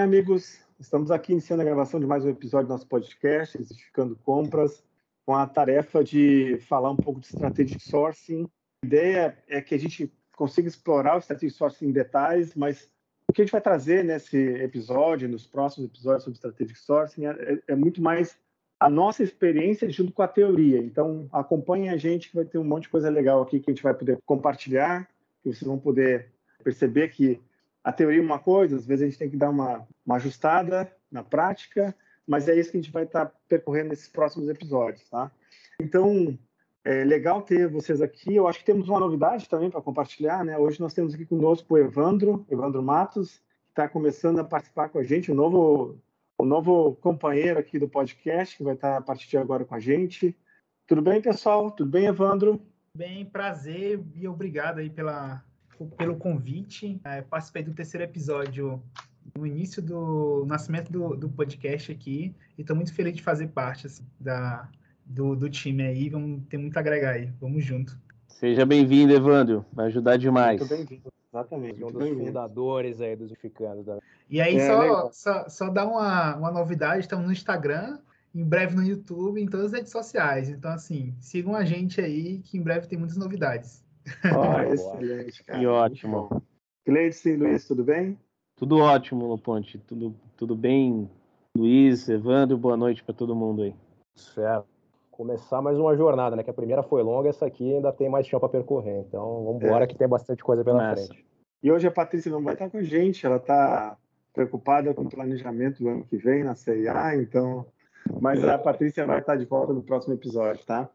amigos? Estamos aqui iniciando a gravação de mais um episódio do nosso podcast, Justificando Compras, com a tarefa de falar um pouco de Strategic Sourcing. A ideia é que a gente consiga explorar o Strategic Sourcing em detalhes, mas o que a gente vai trazer nesse episódio, nos próximos episódios sobre Strategic Sourcing, é, é muito mais a nossa experiência junto com a teoria. Então, acompanhem a gente que vai ter um monte de coisa legal aqui que a gente vai poder compartilhar, que vocês vão poder perceber que a teoria é uma coisa, às vezes a gente tem que dar uma, uma ajustada na prática, mas é isso que a gente vai estar tá percorrendo nesses próximos episódios, tá? Então, é legal ter vocês aqui. Eu acho que temos uma novidade também para compartilhar, né? Hoje nós temos aqui conosco o Evandro, Evandro Matos, que está começando a participar com a gente, o novo, o novo companheiro aqui do podcast, que vai estar tá a partir de agora com a gente. Tudo bem, pessoal? Tudo bem, Evandro? Bem, prazer e obrigado aí pela, pelo convite. É, participei do terceiro episódio no início do nascimento do, do podcast aqui e estou muito feliz de fazer parte assim, da, do, do time aí. Vamos ter muito a agregar aí. Vamos junto. Seja bem-vindo, Evandro. Vai ajudar demais. Muito bem-vindo. Exatamente. Um dos fundadores aí dos Unificando. Também. E aí, é, só, só, só dar uma, uma novidade: estamos no Instagram, em breve no YouTube, em todas as redes sociais. Então, assim, sigam a gente aí, que em breve tem muitas novidades. Oh, excelente, cara. Que ótimo. Cleiton, Luiz, tudo bem? Tudo ótimo, Loponte. Tudo, tudo bem, Luiz, Evandro, boa noite para todo mundo aí. Certo. Começar mais uma jornada, né? Que a primeira foi longa, essa aqui ainda tem mais chão para percorrer. Então, vamos embora é. que tem bastante coisa pela Nossa. frente. E hoje a Patrícia não vai estar com a gente, ela está preocupada com o planejamento do ano que vem na CIA, então. Mas a Patrícia vai estar de volta no próximo episódio, tá?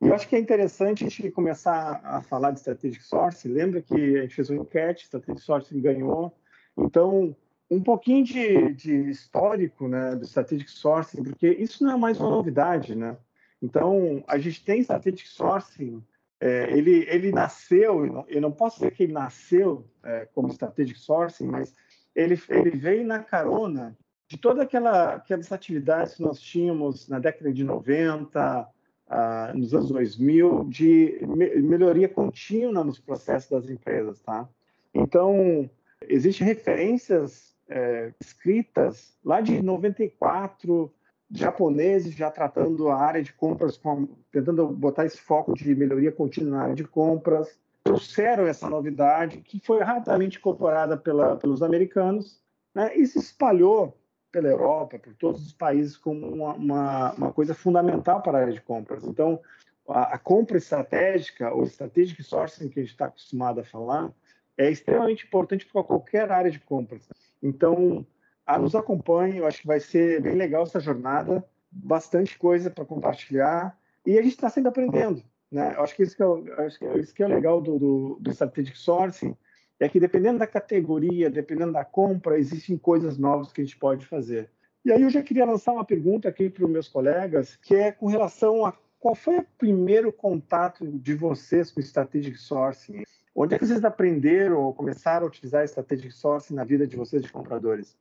Eu acho que é interessante a gente começar a falar de Strategic Sourcing. Lembra que a gente fez uma enquete, Strategic Sourcing ganhou. Então, um pouquinho de, de histórico né, do Strategic Sourcing, porque isso não é mais uma novidade. Né? Então, a gente tem Strategic Sourcing, é, ele, ele nasceu, eu não posso dizer que ele nasceu é, como Strategic Sourcing, mas ele, ele veio na carona de todas aquela, aquelas atividades que nós tínhamos na década de 90, ah, nos anos 2000 de me melhoria contínua nos processos das empresas, tá? Então, existem referências é, escritas lá de 94, japoneses já tratando a área de compras, com, tentando botar esse foco de melhoria contínua na área de compras, trouxeram essa novidade que foi rapidamente incorporada pela, pelos americanos né, e se espalhou pela Europa, por todos os países, como uma, uma, uma coisa fundamental para a área de compras. Então, a, a compra estratégica, ou strategic sourcing, que a gente está acostumado a falar, é extremamente importante para qualquer área de compras. Então, a, nos acompanhe, eu acho que vai ser bem legal essa jornada, bastante coisa para compartilhar, e a gente está sempre aprendendo. Né? Eu acho que isso que é, acho que é, isso que é legal do, do, do strategic sourcing, é que dependendo da categoria, dependendo da compra, existem coisas novas que a gente pode fazer. E aí eu já queria lançar uma pergunta aqui para os meus colegas, que é com relação a qual foi o primeiro contato de vocês com Strategic Sourcing? Onde é que vocês aprenderam ou começaram a utilizar Strategic Sourcing na vida de vocês de compradores?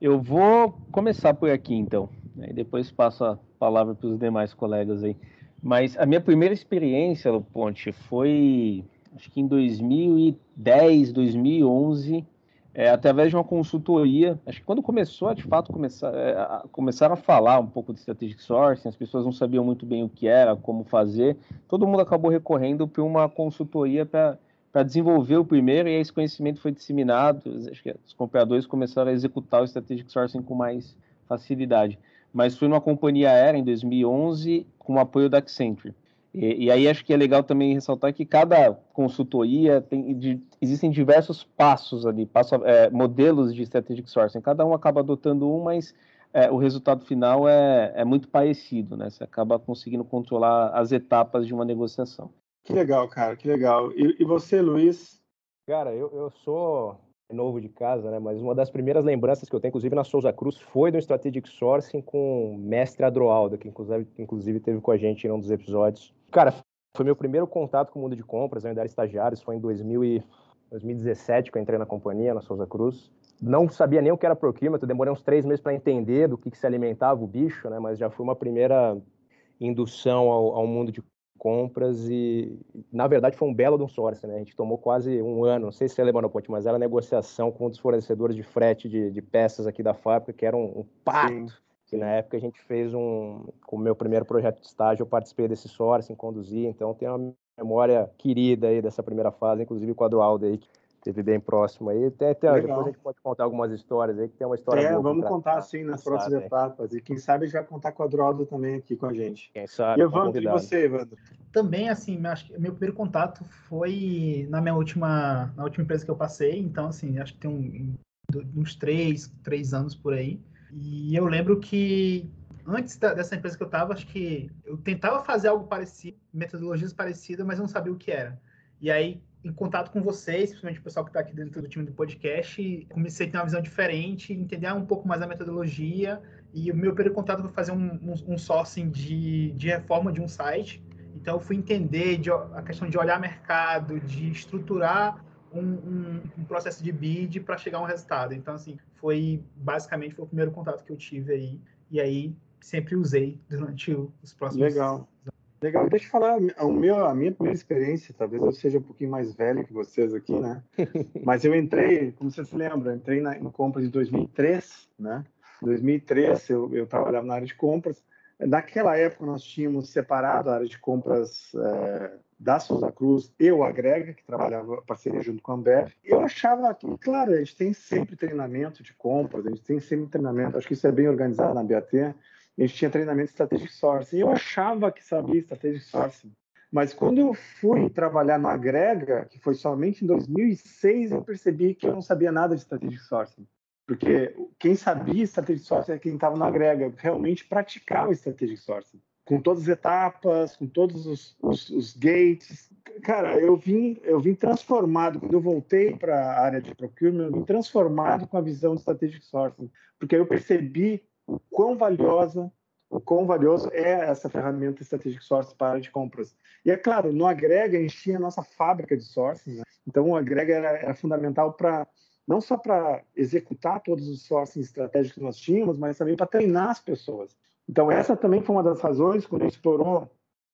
Eu vou começar por aqui, então. E depois passo a palavra para os demais colegas aí. Mas a minha primeira experiência, Ponte, foi acho que em 2010, 2011, é, através de uma consultoria. Acho que quando começou, de fato, começar, é, a, começaram a falar um pouco de strategic sourcing, as pessoas não sabiam muito bem o que era, como fazer. Todo mundo acabou recorrendo para uma consultoria para desenvolver o primeiro e esse conhecimento foi disseminado. Acho que os compradores começaram a executar o strategic sourcing com mais facilidade. Mas foi numa companhia aérea em 2011 com o apoio da Accenture. E, e, aí acho que é legal também ressaltar que cada consultoria tem de, existem diversos passos ali, passo, é, modelos de strategic sourcing. Cada um acaba adotando um, mas é, o resultado final é, é muito parecido, né? Você acaba conseguindo controlar as etapas de uma negociação. Que legal, cara, que legal. E, e você, Luiz? Cara, eu, eu sou novo de casa, né? Mas uma das primeiras lembranças que eu tenho, inclusive na Souza Cruz, foi do Strategic Sourcing com o mestre Adroaldo, que inclusive, teve com a gente em um dos episódios. Cara, foi meu primeiro contato com o mundo de compras, eu ainda era estagiário, isso foi em 2000 e 2017 que eu entrei na companhia, na Souza Cruz. Não sabia nem o que era proquímetro, demorei uns três meses para entender do que, que, se alimentava o bicho, né? Mas já foi uma primeira indução ao, ao mundo de compras e, na verdade, foi um belo de um source, né? A gente tomou quase um ano, não sei se você lembra no ponte, mas era negociação com um dos fornecedores de frete de, de peças aqui da fábrica, que era um, um pacto. Que na época a gente fez um, com o meu primeiro projeto de estágio, eu participei desse sourcing, conduzi, então tem uma memória querida aí dessa primeira fase, inclusive o quadro Aldo aí, que esteve bem próximo aí. Até, até depois a gente pode contar algumas histórias aí, que tem uma história É, boa vamos pra- contar sim nas próximas é. etapas. E quem sabe a gente vai contar com o Adroaldo também aqui com a gente. Quem sabe, E tá Evandro, e você, Evandro? Também, assim, meu- acho que meu primeiro contato foi na minha última, na última empresa que eu passei. Então, assim, acho que tem um- uns três, três anos por aí. E eu lembro que antes da- dessa empresa que eu estava, acho que eu tentava fazer algo parecido, metodologias parecidas, mas não sabia o que era. E aí, em contato com vocês, principalmente o pessoal que está aqui dentro do time do podcast, comecei a ter uma visão diferente, entender um pouco mais a metodologia. E o meu primeiro contato foi fazer um, um, um sourcing de, de reforma de um site. Então, eu fui entender de, a questão de olhar mercado, de estruturar um, um, um processo de bid para chegar a um resultado. Então, assim, foi basicamente foi o primeiro contato que eu tive aí. E aí, sempre usei durante os próximos Legal. Legal, deixa eu falar meu, a minha primeira experiência, talvez eu seja um pouquinho mais velho que vocês aqui, né? Mas eu entrei, como você se lembra, eu entrei na, em compras em 2003, né? Em 2003 eu, eu trabalhava na área de compras. Naquela época nós tínhamos separado a área de compras eh, da Souza Cruz e o Agrega, que trabalhava parceria junto com a Ambev. Eu achava que, claro, a gente tem sempre treinamento de compras, a gente tem sempre treinamento, acho que isso é bem organizado na BAT, a gente tinha treinamento de Strategic Sourcing. Eu achava que sabia Strategic Sourcing. Mas quando eu fui trabalhar no Agrega, que foi somente em 2006, eu percebi que eu não sabia nada de Strategic Sourcing. Porque quem sabia Strategic Sourcing é quem estava no Agrega, realmente praticava Strategic Sourcing. Com todas as etapas, com todos os, os, os gates. Cara, eu vim, eu vim transformado. Quando eu voltei para a área de procurement, eu vim transformado com a visão de Strategic Sourcing. Porque eu percebi o quão valiosa, o quão valioso é essa ferramenta Strategic Sourcing para de compras. E é claro, no Agrega a gente tinha a nossa fábrica de sourcing, né? então o Agrega era, era fundamental para não só para executar todos os sourcing estratégicos que nós tínhamos, mas também para treinar as pessoas. Então essa também foi uma das razões quando a gente explorou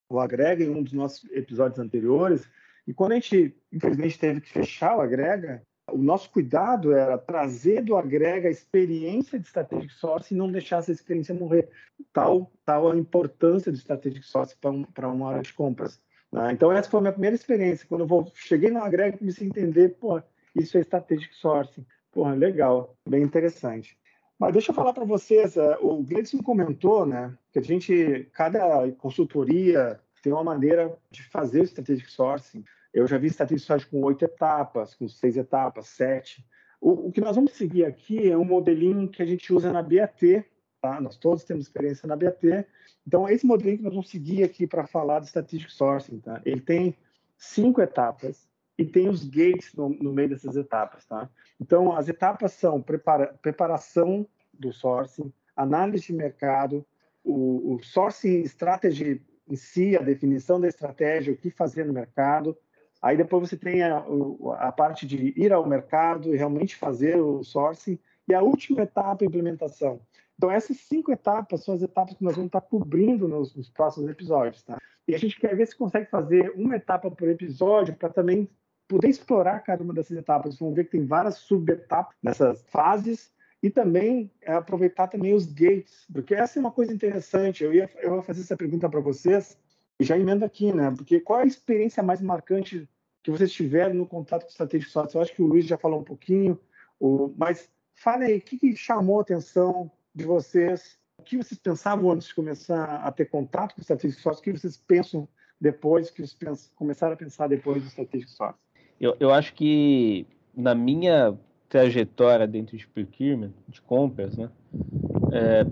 o Agrega em um dos nossos episódios anteriores, e quando a gente infelizmente teve que fechar o Agrega, o nosso cuidado era trazer do Agrega a experiência de Strategic Sourcing e não deixar essa experiência morrer. Tal, tal a importância de Strategic Sourcing para um, uma área de compras. né? Então, essa foi a minha primeira experiência. Quando eu vou, cheguei no Agrega, comecei a entender, pô, isso é Strategic Sourcing. Pô, legal, bem interessante. Mas deixa eu falar para vocês, eh, o Gleison comentou, né, que a gente, cada consultoria tem uma maneira de fazer o Strategic Sourcing. Eu já vi Sourcing com oito etapas, com seis etapas, sete. O, o, que nós vamos seguir aqui é um modelinho que a gente usa na BAT, tá? Nós todos temos experiência na BAT. Então, esse modelinho que nós vamos seguir aqui para falar do Strategic Sourcing, tá? Ele tem cinco etapas e tem os gates no, no meio dessas etapas, tá? Então, as etapas são prepara, preparação do sourcing, análise de mercado, o, o sourcing strategy em si, a definição da estratégia, o que fazer no mercado, Aí depois você tem a, a, parte de ir ao mercado e realmente fazer o sourcing. E a última etapa, a implementação. Então, essas cinco etapas são as etapas que nós vamos estar cobrindo nos, nos próximos episódios. Tá? E a gente quer ver se consegue fazer uma etapa por episódio para também poder explorar cada uma dessas etapas. Vamos ver que tem várias subetapas nessas fases e também é, aproveitar também os gates, porque essa é uma coisa interessante. Eu ia, eu ia fazer essa pergunta para vocês e já emendo aqui, né? Porque qual é a experiência mais marcante que vocês tiveram no contato com o Strategic Sourcing? Eu acho que o Luiz já falou um pouquinho, o, mas fale aí, o que, que chamou a atenção de vocês? O que vocês pensavam antes de começar a ter contato com o Strategic Sourcing? O que vocês pensam depois, que vocês pensam, começaram a pensar depois do Strategic Sourcing? Eu, eu acho que na minha trajetória dentro de procurement, de compras, né? É,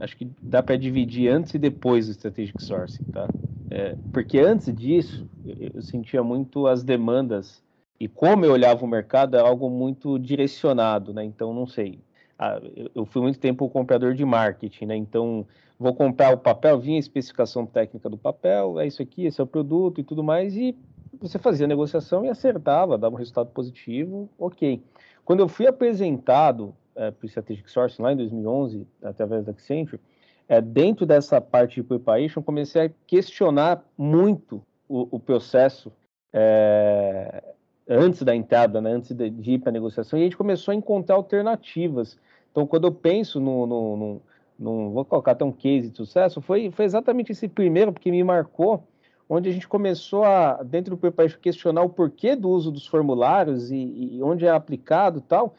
acho que dá para dividir antes e depois do strategic sourcing, tá? É, porque antes disso eu, sentia muito as demandas e como eu olhava o mercado é algo muito direcionado, né? Então não sei. Ah, eu, fui muito tempo comprador de marketing, né? Então vou comprar o papel, vinha a especificação técnica do papel, é isso aqui, esse é o produto e tudo mais e você fazia a negociação e acertava, dava um resultado positivo, ok. Quando eu fui apresentado é, para o Strategic Sourcing lá em 2011, através da Accenture, é, dentro dessa parte de preparation, comecei a questionar muito o, o processo é, antes da entrada, né, antes de, de ir para a negociação, e a gente começou a encontrar alternativas. Então, quando eu penso no, no, no, no vou colocar até um case de sucesso, foi, foi exatamente esse primeiro, porque me marcou, onde a gente começou a, dentro do preparation, questionar o porquê do uso dos formulários e, e onde é aplicado e tal,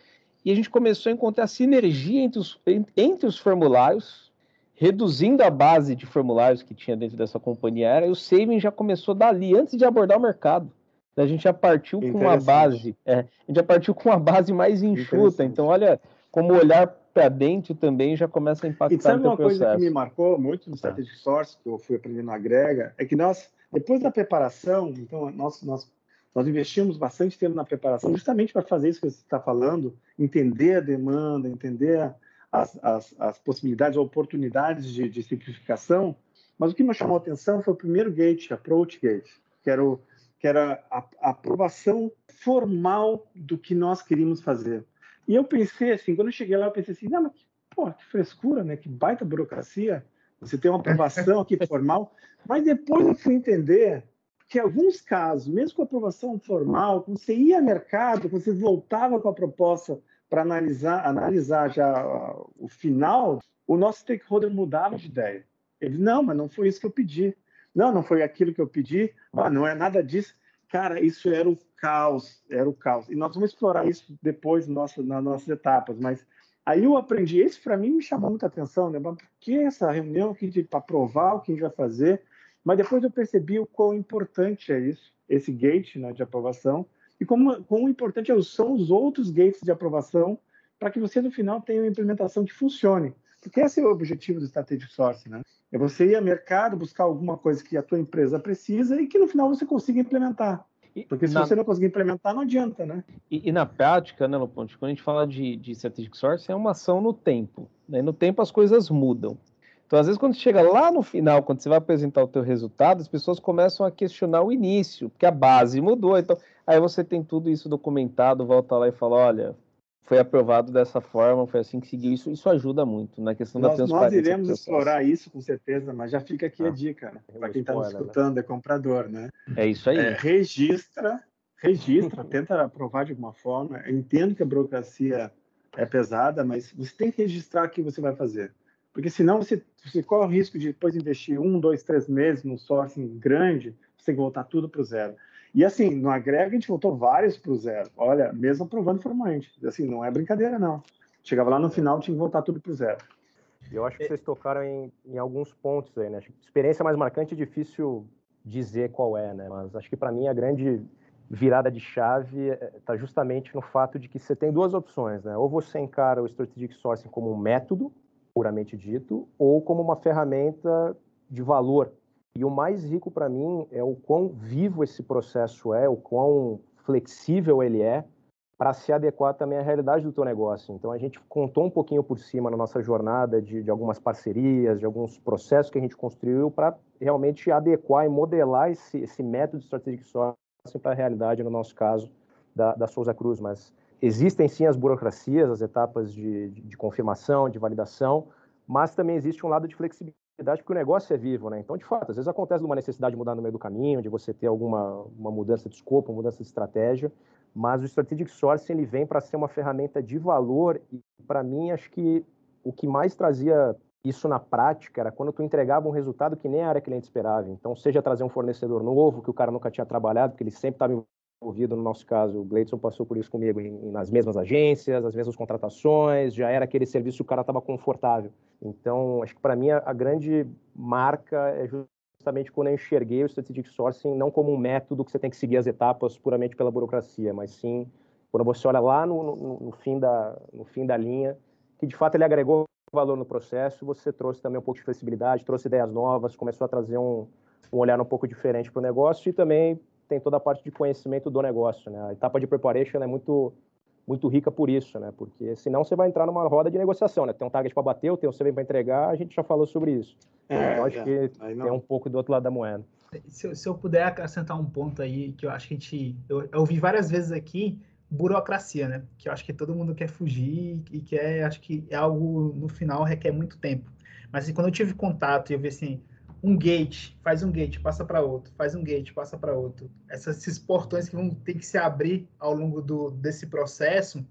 e a gente começou a encontrar sinergia entre os, entre os formulários, reduzindo a base de formulários que tinha dentro dessa companhia aérea, o saving já começou dali, antes de abordar o mercado. A gente já partiu com uma base, é, a gente já partiu com uma base mais enxuta. Então, olha, como olhar para dentro também já começa a impactar e sabe uma coisa que me marcou muito no Strategic Source, que eu fui aprendendo na Grega, é que nós, depois da preparação, então nós, nós nós investimos bastante tempo na preparação, justamente para fazer isso que você está falando, entender a demanda, entender as, as, as possibilidades, oportunidades de, de, simplificação. Mas o que me chamou a atenção foi o primeiro gate, approach gate, que era, o, que era a, a aprovação formal do que nós queríamos fazer. E eu pensei assim, quando eu cheguei lá, eu pensei assim, não, mas que, pô, que frescura, né? Que baita burocracia. Você tem uma aprovação aqui formal. Mas depois eu fui entender que alguns casos, mesmo com aprovação formal, quando você ia ao mercado, quando você voltava com a proposta para analisar, analisar já o final, o nosso stakeholder mudava de ideia. Ele, não, mas não foi isso que eu pedi. Não, não foi aquilo que eu pedi. Ah, não é nada disso. Cara, isso era o caos, era o caos. E nós vamos explorar isso depois nossa, nas nossas etapas, mas aí eu aprendi, isso para mim me chamou muita atenção, né? Por que essa reunião para provar o que a gente vai fazer? Mas depois eu percebi o quão importante é isso, esse gate né, de aprovação, e como, quão importante são os outros gates de aprovação para que você, no final, tenha uma implementação que funcione. Porque esse é o objetivo do Strategic Source, né? É você ir ao mercado, buscar alguma coisa que a tua empresa precisa e que, no final, você consiga implementar. Porque se na... você não conseguir implementar, não adianta, né? E, e na prática, né, Loponte, quando a gente fala de, de Strategic Source, é uma ação no tempo. Né? No tempo as coisas mudam. Então, às vezes, quando chega lá no final, quando você vai apresentar o teu resultado, as pessoas começam a questionar o início, porque a base mudou. Então, aí você tem tudo isso documentado, volta lá e fala, olha, foi aprovado dessa forma, foi assim que seguiu. Isso, isso ajuda muito na questão nós, da transparência. Nós iremos explorar isso com certeza, mas já fica aqui ah, a dica, né? para quem está nos né? escutando, né? é comprador, né? É isso aí. É, registra, registra, tenta aprovar de alguma forma. Eu entendo que a burocracia é pesada, mas você tem que registrar o que você vai fazer. Porque senão você, você corre o risco de depois investir um, dois, três meses num sourcing grande, você tem que voltar tudo para o zero. E assim, no agrega a gente voltou vários para o zero. Olha, mesmo aprovando formalmente. Assim, não é brincadeira, não. Chegava lá no final, tinha que voltar tudo para o zero. Eu acho que vocês tocaram em, em alguns pontos aí, né? Experiência mais marcante é difícil dizer qual é, né? Mas acho que para mim a grande virada de chave está justamente no fato de que você tem duas opções, né? Ou você encara o strategic sourcing como um método, puramente dito, ou como uma ferramenta de valor. E o mais rico para mim é o quão vivo esse processo é, o quão flexível ele é para se adequar também à realidade do teu negócio. Então a gente contou um pouquinho por cima na nossa jornada de, de algumas parcerias, de alguns processos que a gente construiu para realmente adequar e modelar esse, esse método de strategic sourcing para a realidade, no nosso caso, da, da Souza Cruz. Mas Existem sim as burocracias, as etapas de, de, de, confirmação, de validação, mas também existe um lado de flexibilidade porque o negócio é vivo, né? Então, de fato, às vezes acontece uma necessidade de mudar no meio do caminho, de você ter alguma uma mudança de escopo, uma mudança de estratégia, mas o Strategic Sourcing ele vem para ser uma ferramenta de valor e, para mim, acho que o que mais trazia isso na prática era quando tu entregava um resultado que nem a área cliente esperava. Então, seja trazer um fornecedor novo, que o cara nunca tinha trabalhado, porque ele sempre estava envolvido no nosso caso, o Gleidson passou por isso comigo, em, nas mesmas agências, as mesmas contratações, já era aquele serviço que o cara estava confortável. Então, acho que para mim a, a, grande marca é justamente quando eu enxerguei o Strategic Sourcing não como um método que você tem que seguir as etapas puramente pela burocracia, mas sim quando você olha lá no, no, no fim, da, no fim da linha, que de fato ele agregou valor no processo, você trouxe também um pouco de flexibilidade, trouxe ideias novas, começou a trazer um, um olhar um pouco diferente para o negócio e também tem toda a parte de conhecimento do negócio, né? A etapa de preparation é muito muito rica por isso, né? Porque senão você vai entrar numa roda de negociação, né? Tem um target para bater, tem um CV para entregar, a gente já falou sobre isso. É, então, acho é, que tem um pouco do outro lado da moeda. Se, se, eu puder acrescentar um ponto aí que eu acho que a gente eu, eu ouvi várias vezes aqui burocracia, né? Que eu acho que todo mundo quer fugir e quer, acho que é algo no final requer muito tempo. Mas assim, quando eu tive contato e eu vi assim, um gate, faz um gate, passa para outro, faz um gate, passa para outro. Essas, esses portões que vão ter que se abrir ao longo do, desse processo,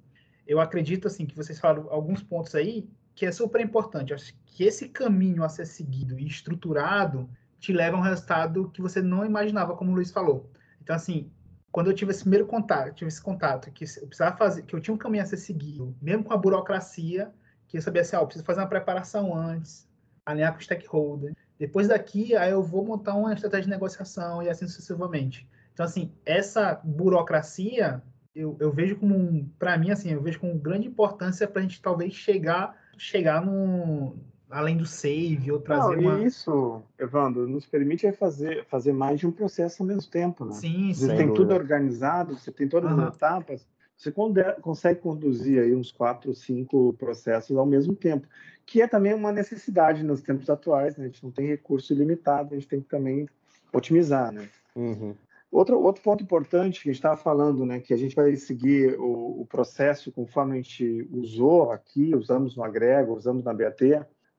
eu acredito assim que vocês falaram alguns pontos aí que é super importante. Acho que esse caminho a ser seguido e estruturado te leva a um resultado que você não imaginava, como o Luiz falou. Então, assim, quando eu tive esse primeiro contato, tive esse contato, que eu precisava fazer, que eu tinha um caminho a ser seguido, mesmo com a burocracia, que eu sabia assim, ah, eu preciso fazer uma preparação antes, alinhar com o stakeholder. Depois daqui, aí eu vou montar uma estratégia de negociação e assim sucessivamente. Então, assim, essa burocracia, eu, eu vejo como, um, para mim, assim, eu vejo com grande importância para a gente talvez chegar, chegar no, além do save ou trazer Não, uma... isso, Evandro, nos permite fazer, fazer mais de um processo ao mesmo tempo, né? Sim, Você tem tudo organizado, você tem todas Aham. as etapas, você consegue conduzir aí uns quatro, cinco processos ao mesmo tempo, que é também uma necessidade nos tempos atuais, né? A gente não tem recurso ilimitado, a gente tem que também otimizar, né? Uhum. Outro, outro ponto importante que a gente estava falando, né, que a gente vai seguir o, o processo conforme a gente usou aqui, usamos no Agrego, usamos na BAT,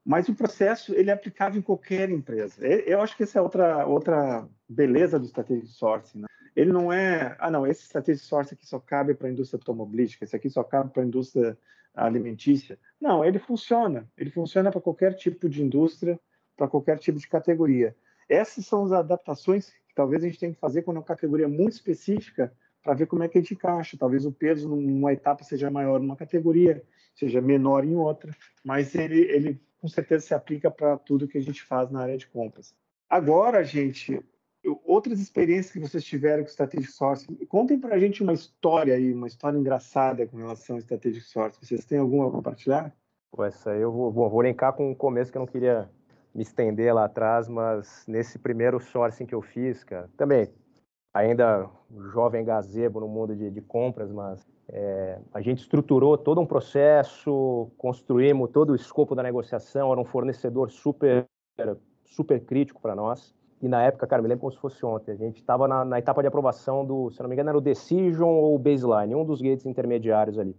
mas o processo ele é aplicável em qualquer empresa. Eu acho que essa é outra, outra beleza do Strategic Sourcing. Né? Ele não é, ah, não, esse Strategic Sourcing aqui só cabe para a indústria automobilística, esse aqui só cabe para a indústria alimentícia. Não, ele funciona. Ele funciona para qualquer tipo de indústria, para qualquer tipo de categoria. Essas são as adaptações que talvez a gente tenha que fazer quando é uma categoria muito específica para ver como é que a gente encaixa. Talvez o peso numa etapa seja maior numa categoria, seja menor em outra, mas ele, ele com certeza se aplica para tudo que a gente faz na área de compras. Agora, gente, outras experiências que vocês tiveram com Strategic Sourcing, contem para a gente uma história aí, uma história engraçada com relação ao Strategic Sourcing. Vocês têm alguma a compartilhar? Pô, essa aí eu vou, bom, vou linkar com o começo que eu não queria me estender lá atrás, mas nesse primeiro sourcing que eu fiz, cara, também ainda jovem gazebo no mundo de, de compras, mas é, a gente estruturou todo um processo, construímos todo o escopo da negociação, era um fornecedor super, super crítico para nós. E na época, cara, me lembro como se fosse ontem, a gente estava na, na etapa de aprovação do, se não me engano, era o Decision ou o Baseline, um dos gates intermediários ali.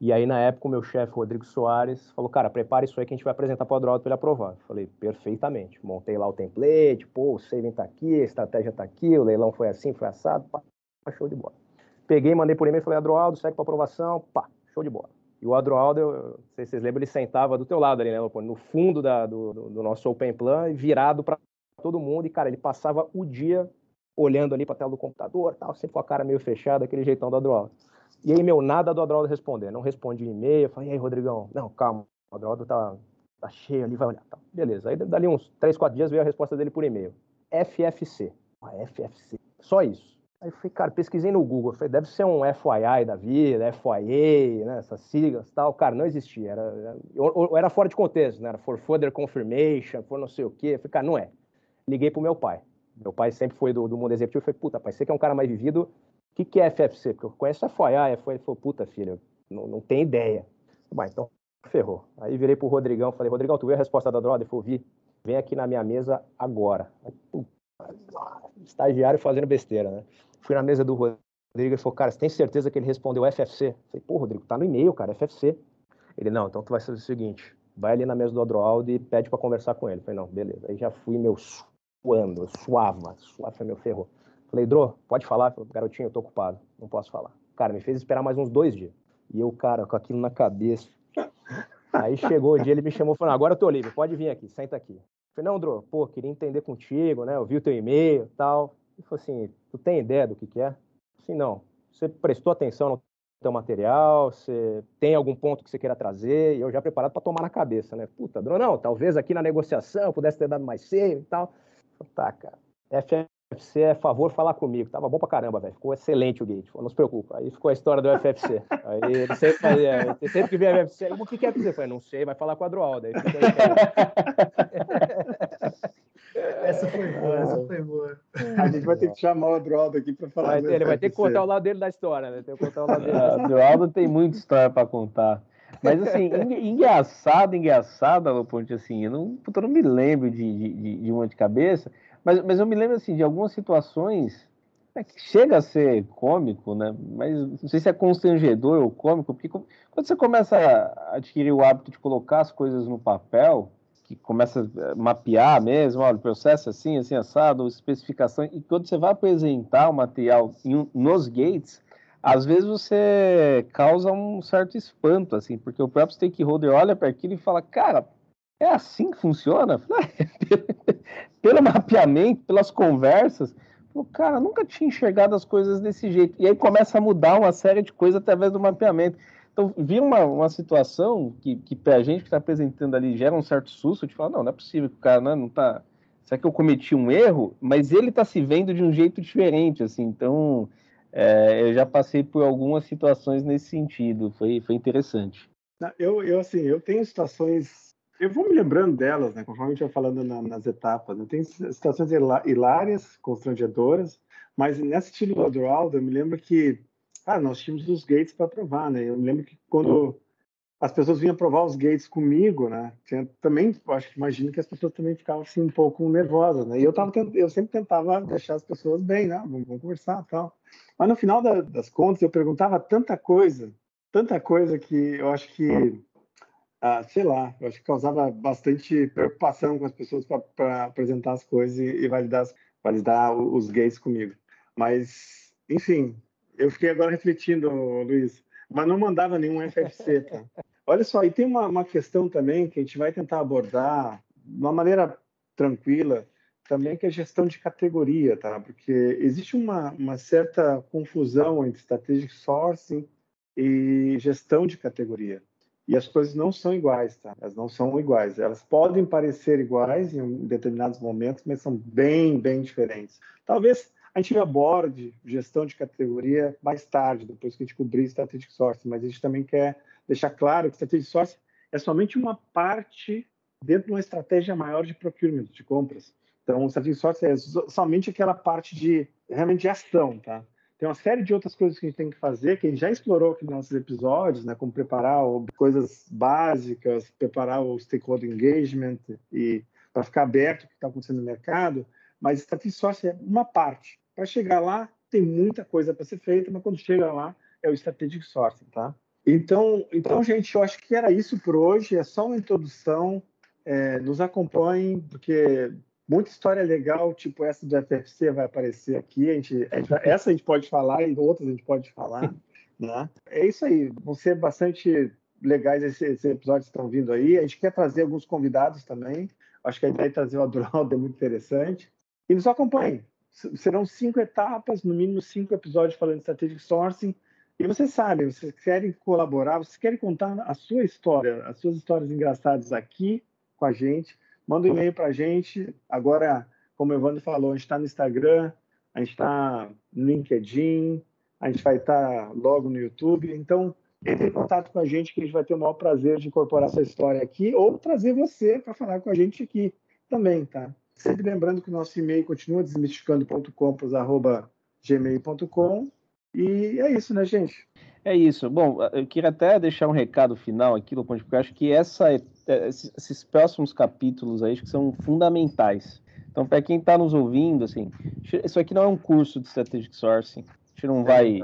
E aí, na época, o meu chefe, Rodrigo Soares, falou, cara, prepara isso aí que a gente vai apresentar para o Adroaldo para ele aprovar. Eu falei, perfeitamente. Montei lá o template, pô, o saving tá aqui, a estratégia tá aqui, o leilão foi assim, foi assado, pá, show de bola. Peguei, mandei por e-mail, falei, Adroaldo, segue para aprovação, pá, show de bola. E o Adroaldo, não sei se vocês lembram, ele sentava do teu lado ali, né, no fundo da, do, do nosso Open Plan, virado para todo mundo, e, cara, ele passava o dia olhando ali para tela do computador, tal, sempre com a cara meio fechada, aquele jeitão do Adroaldo. E aí, meu, nada do Adroaldo responder. Não respondi e-mail. Falei, e aí, Rodrigão? Não, calma. O Adroaldo tá, tá cheio ali, vai olhar. Tá. Beleza. Aí, dali uns 3, 4 dias, veio a resposta dele por e-mail. FFC. Ah, FFC. Só isso. Aí eu falei, cara, pesquisei no Google. Falei, deve ser um FYI da vida, FYA, né? Essas siglas tal. Cara, não existia. Era, era, era fora de contexto, né? Era for further confirmation, for não sei o quê. Falei, cara, não é. Liguei pro meu pai. Meu pai sempre foi do, do mundo executivo. Eu falei, puta, pai, você que é um cara mais vivido, o que, que é FFC? Porque eu conheço a FOIA, ele falou, puta filho, não, não tem ideia. Bah, então ferrou. Aí virei pro Rodrigão, falei, Rodrigão, tu viu a resposta da droga? Ele falou, vi, vem aqui na minha mesa agora. Puta, estagiário fazendo besteira, né? Fui na mesa do Rodrigo, ele falou, cara, você tem certeza que ele respondeu FFC? Eu falei, pô, Rodrigo, tá no e-mail, cara, FFC. Ele, não, então tu vai fazer o seguinte, vai ali na mesa do Adroaldo e pede para conversar com ele. Eu falei, não, beleza. Aí já fui, meu, suando, suava, suava, meu ferrou. Falei, Dro, pode falar? Falei, garotinho, eu tô ocupado, não posso falar. Cara, me fez esperar mais uns dois dias. E eu, cara, com aquilo na cabeça. Aí chegou o dia, ele me chamou e falou, agora eu tô livre, pode vir aqui, senta aqui. Falei, não, Dro, pô, queria entender contigo, né? Eu vi o teu e-mail e tal. Ele falou assim, tu tem ideia do que que é? Assim, não. Você prestou atenção no teu material? Você tem algum ponto que você queira trazer? E eu já preparado para tomar na cabeça, né? Puta, Dro, não, talvez aqui na negociação pudesse ter dado mais cedo e tal. Falei, tá, cara. FFC é favor falar comigo. Tava bom pra caramba, velho. Ficou excelente o gate. Não se preocupa. Aí ficou a história do FFC. Aí ele sempre fazia, sempre que via FFC, o que quer dizer? Eu falei, não sei, vai falar com a Adroaldo. Ficou Essa foi boa, essa foi boa. A gente vai ter que chamar o Adroaldo aqui para falar. Vai ter, ele vai ter que contar o lado dele da história, né? Tem que contar o lado dele. Ah, o Aldo tem muita história para contar. Mas assim, engraçado, engraçado, Aloponte, assim, eu não, não me lembro de, de, de uma de cabeça, mas, mas eu me lembro assim, de algumas situações né, que chega a ser cômico, né? Mas não sei se é constrangedor ou cômico, porque quando você começa a adquirir o hábito de colocar as coisas no papel, que começa a mapear mesmo, olha, o processo é assim, assim, assado, especificações, e quando você vai apresentar o material nos gates, às vezes você causa um certo espanto, assim, porque o próprio stakeholder olha para aquilo e fala, cara, é assim que funciona? Pelo mapeamento, pelas conversas, o cara nunca tinha enxergado as coisas desse jeito. E aí começa a mudar uma série de coisas através do mapeamento. Então, vi uma, uma situação que, que para a gente que está apresentando ali gera um certo susto, de falar, não, não é possível que o cara né, não está... Será que eu cometi um erro? Mas ele está se vendo de um jeito diferente, assim, então... É, eu já passei por algumas situações nesse sentido, foi, foi interessante. Eu, eu, assim, eu tenho situações eu vou me lembrando delas, né, conforme a gente vai falando na, nas etapas. Né? Tem situações hilárias, constrangedoras, mas nesse estilo do Adroaldo, eu me lembro que ah, nós tínhamos os gates para provar, né? Eu me lembro que quando as pessoas vinham provar os gates comigo, né? Tinha, também, acho que imagino que as pessoas também ficavam assim um pouco nervosas, né? E eu tava, eu sempre tentava deixar as pessoas bem, né? Vamos, vamos conversar, tal. Mas no final da, das contas, eu perguntava tanta coisa, tanta coisa que eu acho que ah, sei lá, eu acho que causava bastante preocupação com as pessoas para apresentar as coisas e, e validar, validar os gays comigo. Mas, enfim, eu fiquei agora refletindo, Luiz, mas não mandava nenhum FFC, tá? Olha só, e tem uma, uma questão também que a gente vai tentar abordar de uma maneira tranquila, também que é a gestão de categoria, tá? Porque existe uma, uma certa confusão entre strategic sourcing e gestão de categoria. E as coisas não são iguais, tá? Elas não são iguais. Elas podem parecer iguais em determinados momentos, mas são bem, bem diferentes. Talvez a gente aborde gestão de categoria mais tarde, depois que a gente cobrir Strategic Sourcing, mas a gente também quer deixar claro que Strategic Sourcing é somente uma parte dentro de uma estratégia maior de procurement, de compras. Então, o Strategic Sourcing é somente aquela parte de, realmente, de ação, tá? Tem uma série de outras coisas que a gente tem que fazer, que a gente já explorou aqui nos nossos episódios, né? Como preparar coisas básicas, preparar o stakeholder engagement e para ficar aberto o que está acontecendo no mercado. Mas Strategic Source é uma parte. Para chegar lá, tem muita coisa para ser feita, mas quando chega lá, é o Strategic Sourcing, tá? Então, então, gente, eu acho que era isso por hoje. É só uma introdução. É, nos acompanhem, porque Muita história legal, tipo essa do FFC vai aparecer aqui. A gente, a gente, essa a gente pode falar e outras a gente pode falar. Né? É isso aí. Vão ser bastante legais esses, esses episódios que estão vindo aí. A gente quer trazer alguns convidados também. Acho que a ideia de trazer o Adroaldo é muito interessante. E nos acompanhem. Serão cinco etapas, no mínimo cinco episódios falando de Strategic Sourcing. E vocês sabem, vocês querem colaborar, vocês querem contar a sua história, as suas histórias engraçadas aqui com a gente manda um e-mail para a gente. Agora, como o Evandro falou, a gente está no Instagram, a gente está no LinkedIn, a gente vai estar tá logo no YouTube. Então, entre em contato com a gente que a gente vai ter o maior prazer de incorporar essa história aqui ou trazer você para falar com a gente aqui também, tá? Sempre lembrando que o nosso e-mail continua desmistificando.compos.gmail.com e é isso, né, gente? É isso. Bom, eu queria até deixar um recado final aqui, Loponte, porque eu acho que essa, é, esses próximos capítulos aí que são fundamentais. Então, para quem está nos ouvindo, assim, isso aqui não é um curso de Strategic Sourcing. A gente não é vai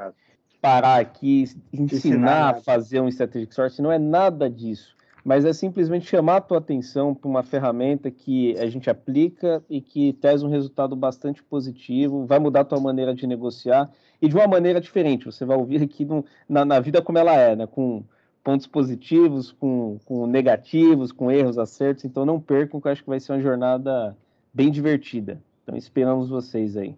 parar aqui ensinar, ensinar a fazer um Strategic Sourcing, não é nada disso mas é simplesmente chamar a tua atenção para uma ferramenta que a gente aplica e que traz um resultado bastante positivo, vai mudar a tua maneira de negociar e de uma maneira diferente. Você vai ouvir aqui no, na, na, vida como ela é, né? com pontos positivos, com, com negativos, com erros, acertos. Então não percam, que eu acho que vai ser uma jornada bem divertida. Então esperamos vocês aí.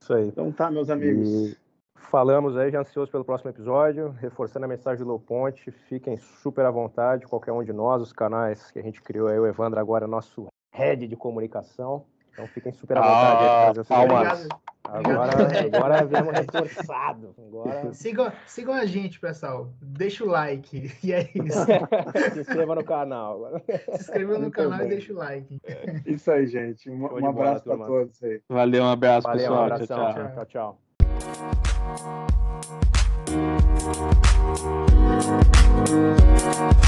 Isso aí. Então tá, meus amigos. E falamos aí, já ansioso pelo próximo episódio, reforçando a mensagem do Low Ponte, fiquem super à vontade, qualquer um de nós, os canais que a gente criou aí, o Evandro agora é nosso head de comunicação, então fiquem super à vontade ah, aí palmas. Agora, agora viemos reforçado. Agora... Sigam, sigam a gente, pessoal. Deixa o like. E é isso. Se inscreva no canal. Se inscreva no Muito canal bem. e deixa o like. Isso aí, gente. Um, um abraço para todos aí. Valeu, um abraço, Valeu, pessoal. Um abração, tchau, tchau. tchau. tchau. Thank you.